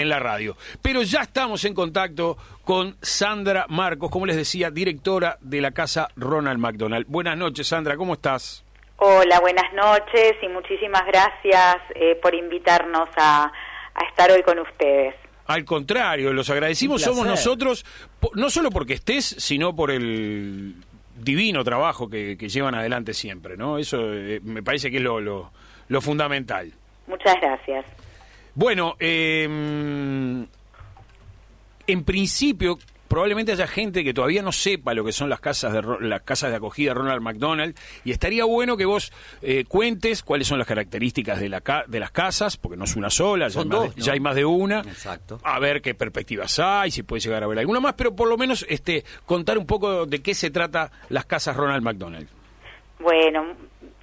en la radio. Pero ya estamos en contacto con Sandra Marcos, como les decía, directora de la Casa Ronald McDonald. Buenas noches, Sandra, ¿cómo estás? Hola, buenas noches y muchísimas gracias eh, por invitarnos a, estar hoy con ustedes. Al contrario, los agradecimos somos nosotros, no solo porque estés, sino por el divino trabajo que, llevan adelante siempre, ¿no? Eso eh, me parece que es lo, lo, fundamental. Muchas gracias. Bueno, eh, en principio probablemente haya gente que todavía no sepa lo que son las casas de las casas de acogida Ronald McDonald y estaría bueno que vos eh, cuentes cuáles son las características de la de las casas porque no es una sola ya, ya hay más de una. Exacto. A ver qué perspectivas hay si puede llegar a haber alguna más pero por lo menos este contar un poco de qué se trata las casas Ronald McDonald. Bueno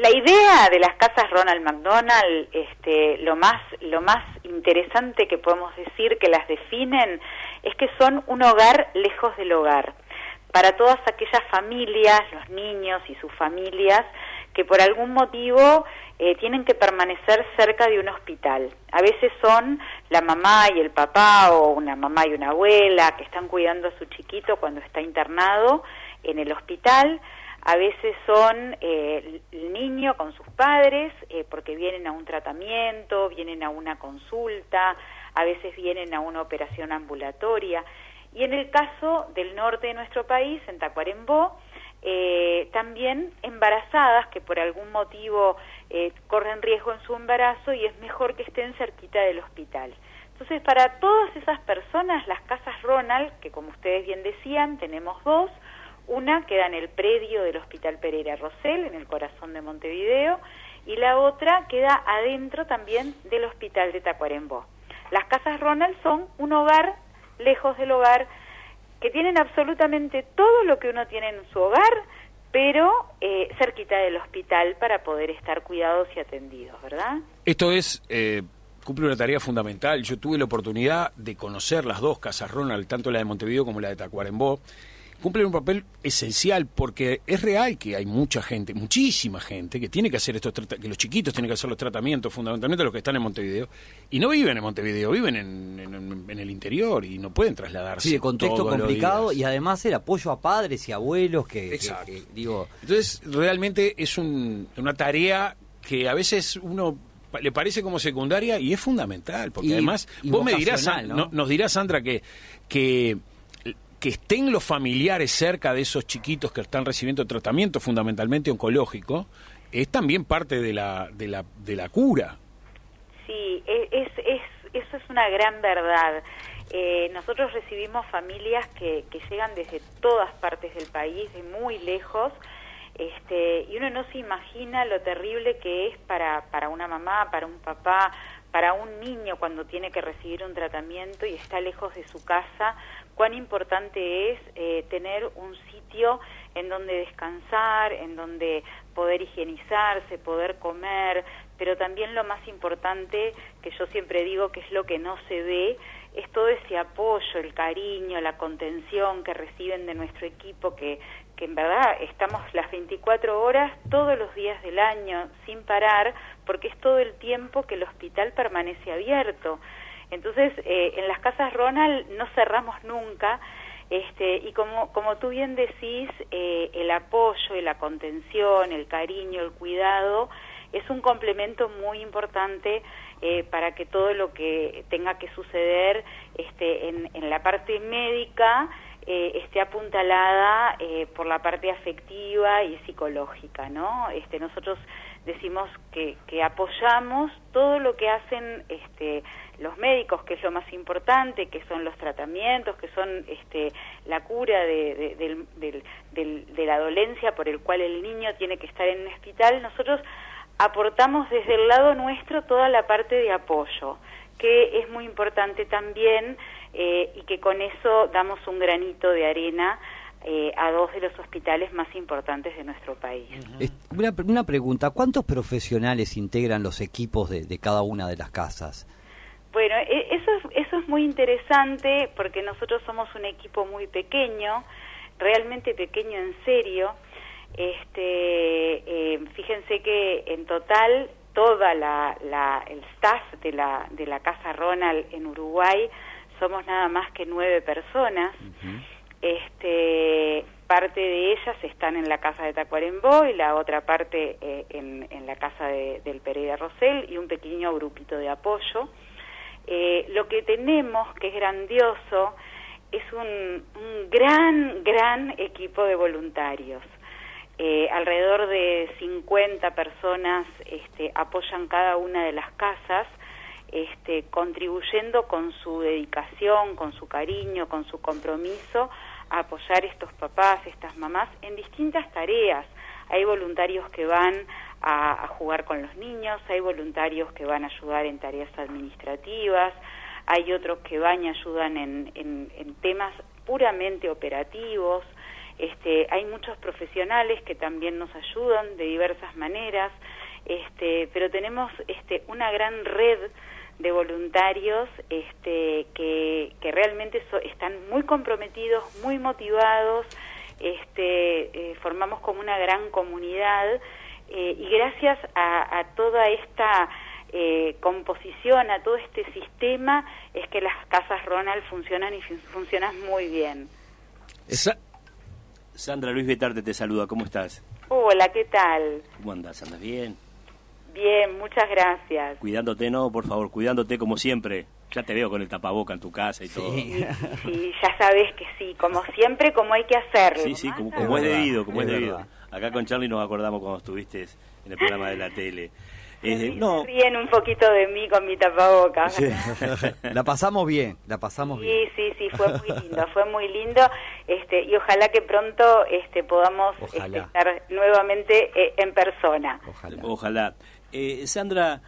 la idea de las casas Ronald McDonald este lo más lo más interesante que podemos decir que las definen es que son un hogar lejos del hogar. Para todas aquellas familias, los niños y sus familias, que por algún motivo eh, tienen que permanecer cerca de un hospital. A veces son la mamá y el papá o una mamá y una abuela que están cuidando a su chiquito cuando está internado en el hospital. A veces son eh, el niño con sus padres eh, porque vienen a un tratamiento, vienen a una consulta, a veces vienen a una operación ambulatoria. Y en el caso del norte de nuestro país, en Tacuarembó, eh, también embarazadas que por algún motivo eh, corren riesgo en su embarazo y es mejor que estén cerquita del hospital. Entonces, para todas esas personas, las casas Ronald, que como ustedes bien decían, tenemos dos, una queda en el predio del Hospital Pereira Rosell, en el corazón de Montevideo, y la otra queda adentro también del Hospital de Tacuarembó. Las casas Ronald son un hogar lejos del hogar que tienen absolutamente todo lo que uno tiene en su hogar, pero eh, cerquita del hospital para poder estar cuidados y atendidos, ¿verdad? Esto es... Eh, cumple una tarea fundamental. Yo tuve la oportunidad de conocer las dos casas Ronald, tanto la de Montevideo como la de Tacuarembó, cumplen un papel esencial porque es real que hay mucha gente, muchísima gente que tiene que hacer estos que los chiquitos tienen que hacer los tratamientos, fundamentalmente los que están en Montevideo, y no viven en Montevideo, viven en, el interior y no pueden trasladarse. Sí, de contexto complicado y además el apoyo a padres y abuelos que, digo. Entonces, realmente es una tarea que a veces uno le parece como secundaria y es fundamental, porque además vos me dirás, nos dirás Sandra que que que estén los familiares cerca de esos chiquitos que están recibiendo tratamiento fundamentalmente oncológico, es también parte de la, de la, de la cura. Sí, e, es, es, eso es una gran verdad. Eh, nosotros recibimos familias que, que llegan desde todas partes del país, de muy lejos, este, y uno no se imagina lo terrible que es para, para una mamá, para un papá, para un niño cuando tiene que recibir un tratamiento y está lejos de su casa, cuán importante es eh, tener un sitio en donde descansar, en donde poder higienizarse, poder comer, pero también lo más importante, que yo siempre digo que es lo que no se ve, es todo ese apoyo, el cariño, la contención que reciben de nuestro equipo, que, que en verdad estamos las 24 horas todos los días del año sin parar, porque es todo el tiempo que el hospital permanece abierto. Entonces, eh, en las casas Ronald no cerramos nunca, este, y como, como tú bien decís, eh, el apoyo, la contención, el cariño, el cuidado, es un complemento muy importante eh, para que todo lo que tenga que suceder este, en, en la parte médica esté apuntalada por la parte afectiva y psicológica, ¿no? Este, nosotros decimos que, que apoyamos todo lo que hacen este, los médicos, que es lo más importante, que son los tratamientos, que son este, la cura de, de, la dolencia por el cual el niño tiene que estar en un hospital, nosotros aportamos desde el lado nuestro toda la parte de apoyo, que es muy importante también eh, y que con eso damos un granito de arena eh, a dos de los hospitales más importantes de nuestro país. Una, una pregunta, ¿cuántos profesionales integran los equipos de cada una de las casas? Bueno, e, eso es, eso es muy interesante porque nosotros somos un equipo muy pequeño, realmente pequeño en serio. Este, eh, fíjense que en total toda la, el staff de la, de la Casa Ronald en Uruguay somos nada más que nueve personas. Este, parte de ellas están en la casa de Tacuarembó y la otra parte eh, en, en, la casa de, del Pereira Rosell y un pequeño grupito de apoyo. Eh, lo que tenemos, que es grandioso, es un, un gran, gran equipo de voluntarios. Eh, alrededor de 50 personas este, apoyan cada una de las casas, este, contribuyendo con su dedicación, con su cariño, con su compromiso a apoyar estos papás, estas mamás en distintas tareas. Hay voluntarios que van a, jugar con los niños, hay voluntarios que van a ayudar en tareas administrativas, hay otros que van y ayudan en, temas puramente operativos. Este, hay muchos profesionales que también nos ayudan de diversas maneras, este, pero tenemos este, una gran red de voluntarios este, que, que realmente están muy comprometidos, muy motivados, este, eh, formamos como una gran comunidad eh, y gracias a, toda esta eh, composición, a todo este sistema, es que las casas Ronald funcionan y funcionan muy bien. Sandra Luis Betarte te saluda, ¿cómo estás? Hola, ¿qué tal? ¿Cómo andas? ¿Andas bien? Bien, muchas gracias. Cuidándote, no, por favor, cuidándote como siempre. Ya te veo con el tapaboca en tu casa y todo. Sí, ya sabes que sí, como siempre, como hay que hacerlo. Sí, sí, como, es, debido, como es, debido. Acá con Charlie nos acordamos cuando estuviste en el programa de la tele. Eh, no. ríen un poquito de mí con mi tapabocas. la pasamos bien, la pasamos bien. Sí, sí, sí, fue muy lindo, fue muy lindo. Este, y ojalá que pronto este, podamos este, estar nuevamente eh, en persona. Ojalá. Ojalá. Eh, Sandra,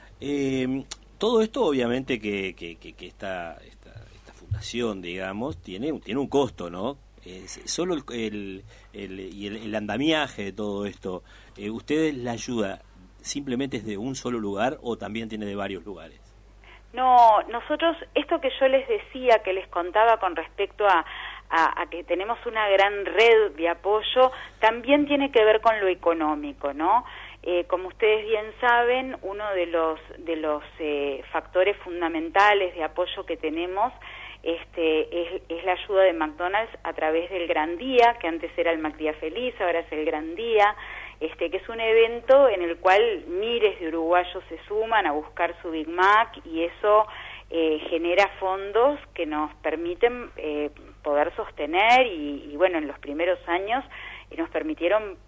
todo esto obviamente que, que, que, esta, esta, fundación, digamos, tiene, tiene un costo, ¿no? Solo el, el, y el, andamiaje de todo esto, ¿ustedes la ayuda simplemente es de un solo lugar o también tiene de varios lugares? No, nosotros, esto que yo les decía, que les contaba con respecto a, a, que tenemos una gran red de apoyo, también tiene que ver con lo económico, ¿no? Eh, como ustedes bien saben, uno de los, de los eh, factores fundamentales de apoyo que tenemos este, es, la ayuda de McDonald's a través del Gran Día, que antes era el MacDía Feliz, ahora es el Gran Día este, que es un evento en el cual miles de uruguayos se suman a buscar su Big Mac y eso eh, genera fondos que nos permiten eh, poder sostener y, bueno, en los primeros años eh, nos permitieron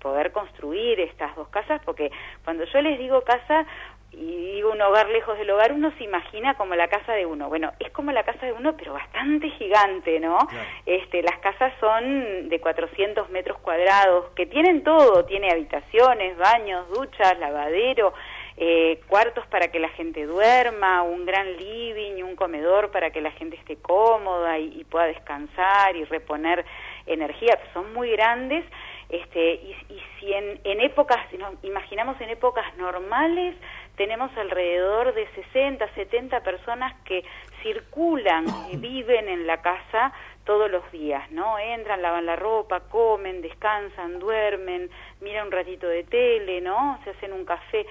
poder construir estas dos casas, porque cuando yo les digo casa, y digo un hogar lejos del hogar, uno se imagina como la casa de uno. Bueno, es como la casa de uno, pero bastante gigante, ¿no? Este, las casas son de 400 metros cuadrados, que tienen todo, tiene habitaciones, baños, duchas, lavadero, eh, cuartos para que la gente duerma, un gran living, un comedor para que la gente esté cómoda y, pueda descansar y reponer energía, son muy grandes. Este, y, y si en, en épocas, si nos imaginamos en épocas normales, tenemos alrededor de 60, 70 personas que circulan y viven en la casa todos los días, ¿no? Entran, lavan la ropa, comen, descansan, duermen, miran un ratito de tele, ¿no? Se hacen un café.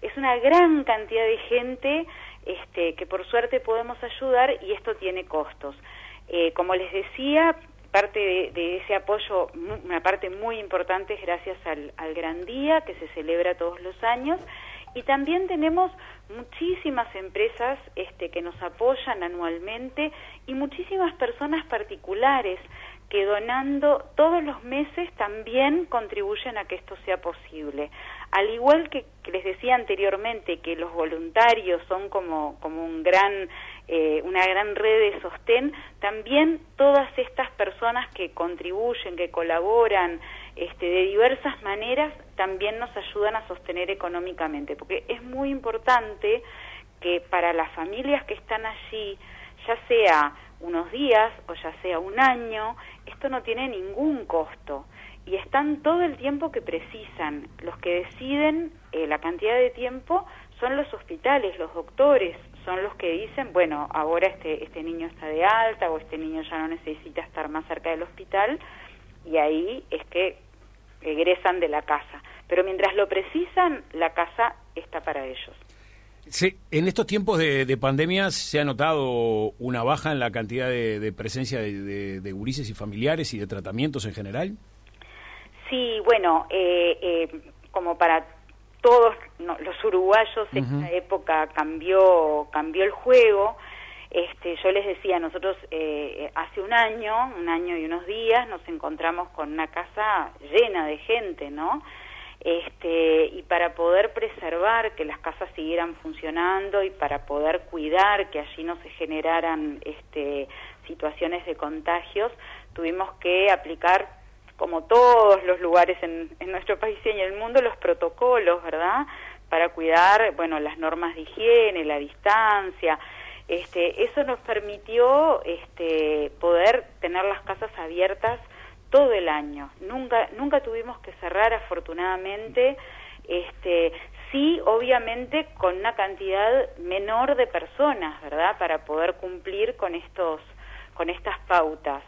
Es una gran cantidad de gente este, que por suerte podemos ayudar y esto tiene costos. Eh, como les decía, parte de, ese apoyo, una parte muy importante es gracias al, al Gran Día que se celebra todos los años y también tenemos muchísimas empresas este, que nos apoyan anualmente y muchísimas personas particulares que donando todos los meses también contribuyen a que esto sea posible. Al igual que, les decía anteriormente que los voluntarios son como, como un gran, eh, una gran red de sostén, también todas estas personas que contribuyen, que colaboran este, de diversas maneras, también nos ayudan a sostener económicamente, porque es muy importante que para las familias que están allí, ya sea unos días o ya sea un año, esto no tiene ningún costo y están todo el tiempo que precisan. Los que deciden eh, la cantidad de tiempo son los hospitales, los doctores, son los que dicen, bueno, ahora este, este niño está de alta o este niño ya no necesita estar más cerca del hospital y ahí es que egresan de la casa. Pero mientras lo precisan, la casa está para ellos. Sí, en estos tiempos de, pandemia se ha notado una baja en la cantidad de, presencia de, de, gurises y familiares y de tratamientos en general. Sí, bueno, eh, eh, como para todos los uruguayos, esta época cambió, cambió el juego. Este, yo les decía, nosotros eh, hace un año, un año y unos días, nos encontramos con una casa llena de gente, ¿no? Este, y para poder preservar que las casas siguieran funcionando y para poder cuidar que allí no se generaran este, situaciones de contagios, tuvimos que aplicar como todos los lugares en, nuestro país y en el mundo, los protocolos, ¿verdad? Para cuidar, bueno, las normas de higiene, la distancia. Este, eso nos permitió este, poder tener las casas abiertas todo el año. Nunca, nunca tuvimos que cerrar, afortunadamente. Este, sí, obviamente, con una cantidad menor de personas, ¿verdad? Para poder cumplir con estos, con estas pautas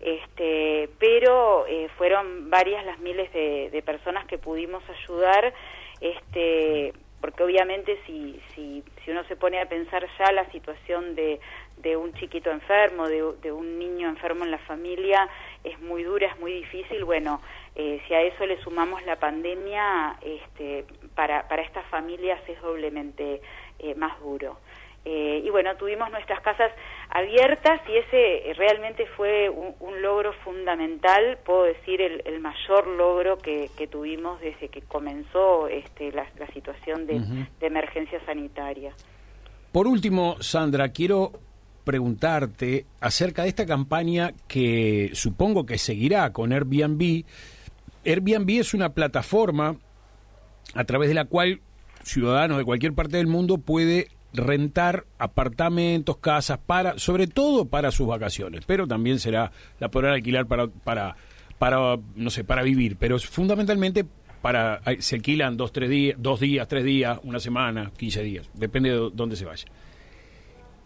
este, pero eh, fueron varias las miles de, personas que pudimos ayudar, este, porque obviamente si, si, si uno se pone a pensar ya la situación de, de un chiquito enfermo, de, un niño enfermo en la familia, es muy dura, es muy difícil, bueno, eh, si a eso le sumamos la pandemia, este, para, para estas familias es doblemente eh, más duro. Eh, y bueno, tuvimos nuestras casas abiertas y ese realmente fue un, logro fundamental, puedo decir el, mayor logro que, tuvimos desde que comenzó este, la, situación de, emergencia sanitaria. Por último, Sandra, quiero preguntarte acerca de esta campaña que supongo que seguirá con Airbnb. Airbnb es una plataforma a través de la cual ciudadanos de cualquier parte del mundo puede rentar apartamentos, casas, para, sobre todo para sus vacaciones, pero también será, la podrán alquilar para, para, para, no sé, para vivir, pero fundamentalmente para, se alquilan dos, tres días, dos días, tres días, una semana, quince días, depende de dónde se vaya.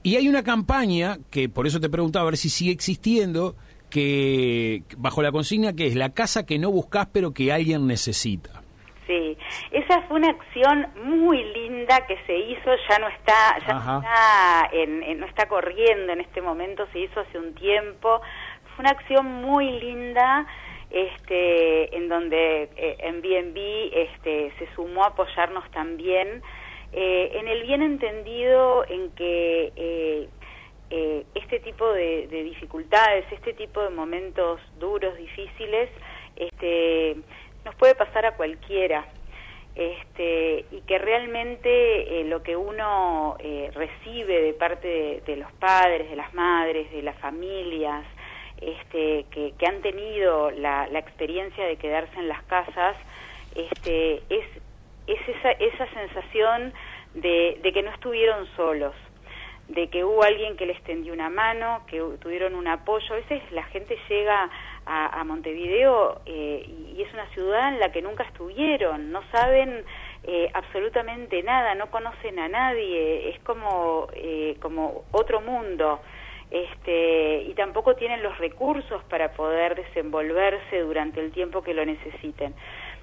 Y hay una campaña, que por eso te preguntaba a ver si sigue existiendo, que bajo la consigna que es la casa que no buscas pero que alguien necesita. Sí, esa fue una acción muy linda que se hizo, ya no está, ya no está, en, no está corriendo en este momento, se hizo hace un tiempo. Fue una acción muy linda, este, en donde eh, en BNB este, se sumó a apoyarnos también, eh, en el bien entendido en que eh, este tipo de, de dificultades, este tipo de momentos duros, difíciles, este nos puede pasar a cualquiera. Este, y que realmente eh, lo que uno eh, recibe de parte de, los padres, de las madres, de las familias, este, que, han tenido la, experiencia de quedarse en las casas, este, es, es esa, esa sensación de, de que no estuvieron solos, de que hubo alguien que les tendió una mano, que tuvieron un apoyo. A veces la gente llega a, Montevideo eh, y, es una ciudad en la que nunca estuvieron, no saben eh, absolutamente nada, no conocen a nadie, es como, eh, como otro mundo. Este, y tampoco tienen los recursos para poder desenvolverse durante el tiempo que lo necesiten.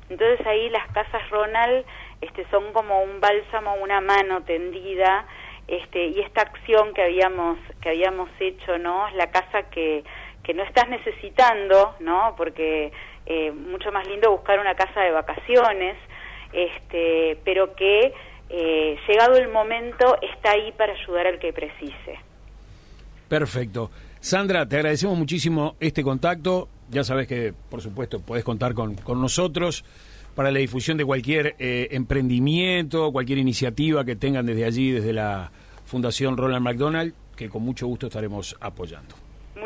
Entonces ahí las casas Ronald este, son como un bálsamo, una mano tendida, este, y esta acción que habíamos que habíamos hecho, ¿no? Es la casa que que no estás necesitando, ¿no? Porque eh, mucho más lindo buscar una casa de vacaciones, este, pero que eh, llegado el momento está ahí para ayudar al que precise. Perfecto. Sandra, te agradecemos muchísimo este contacto. Ya sabes que, por supuesto, podés contar con, con nosotros para la difusión de cualquier eh, emprendimiento, cualquier iniciativa que tengan desde allí, desde la Fundación Ronald McDonald, que con mucho gusto estaremos apoyando.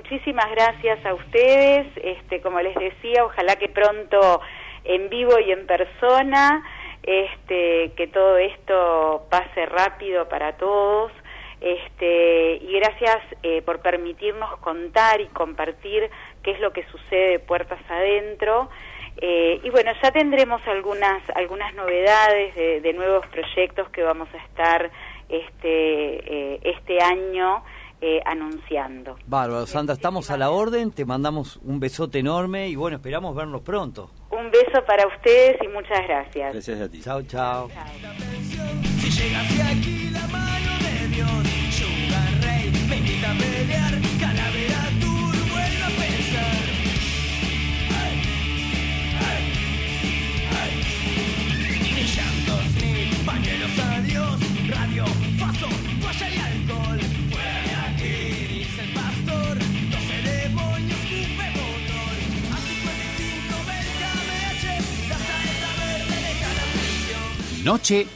Muchísimas gracias a ustedes. Este, como les decía, ojalá que pronto en vivo y en persona, este, que todo esto pase rápido para todos. Este, y gracias eh, por permitirnos contar y compartir qué es lo que sucede puertas adentro. Eh, y bueno, ya tendremos algunas, algunas novedades de, nuevos proyectos que vamos a estar este, eh, este año eh, anunciando. Bárbaro, Sandra, estamos a la orden, te mandamos un besote enorme y bueno, esperamos vernos pronto. Un beso para ustedes y muchas gracias. Gracias a ti. chao. chao. Cì